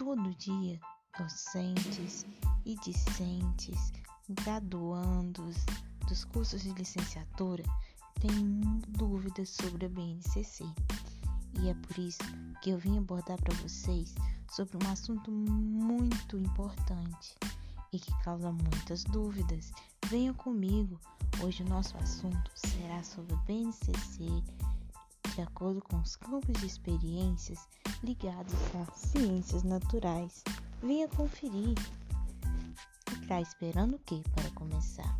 todo dia docentes e discentes, graduandos dos cursos de licenciatura têm dúvidas sobre a BNCC. E é por isso que eu vim abordar para vocês sobre um assunto muito importante e que causa muitas dúvidas. Venham comigo. Hoje o nosso assunto será sobre BNCC de acordo com os campos de experiências ligados às ciências naturais. Venha conferir. E tá esperando o que para começar?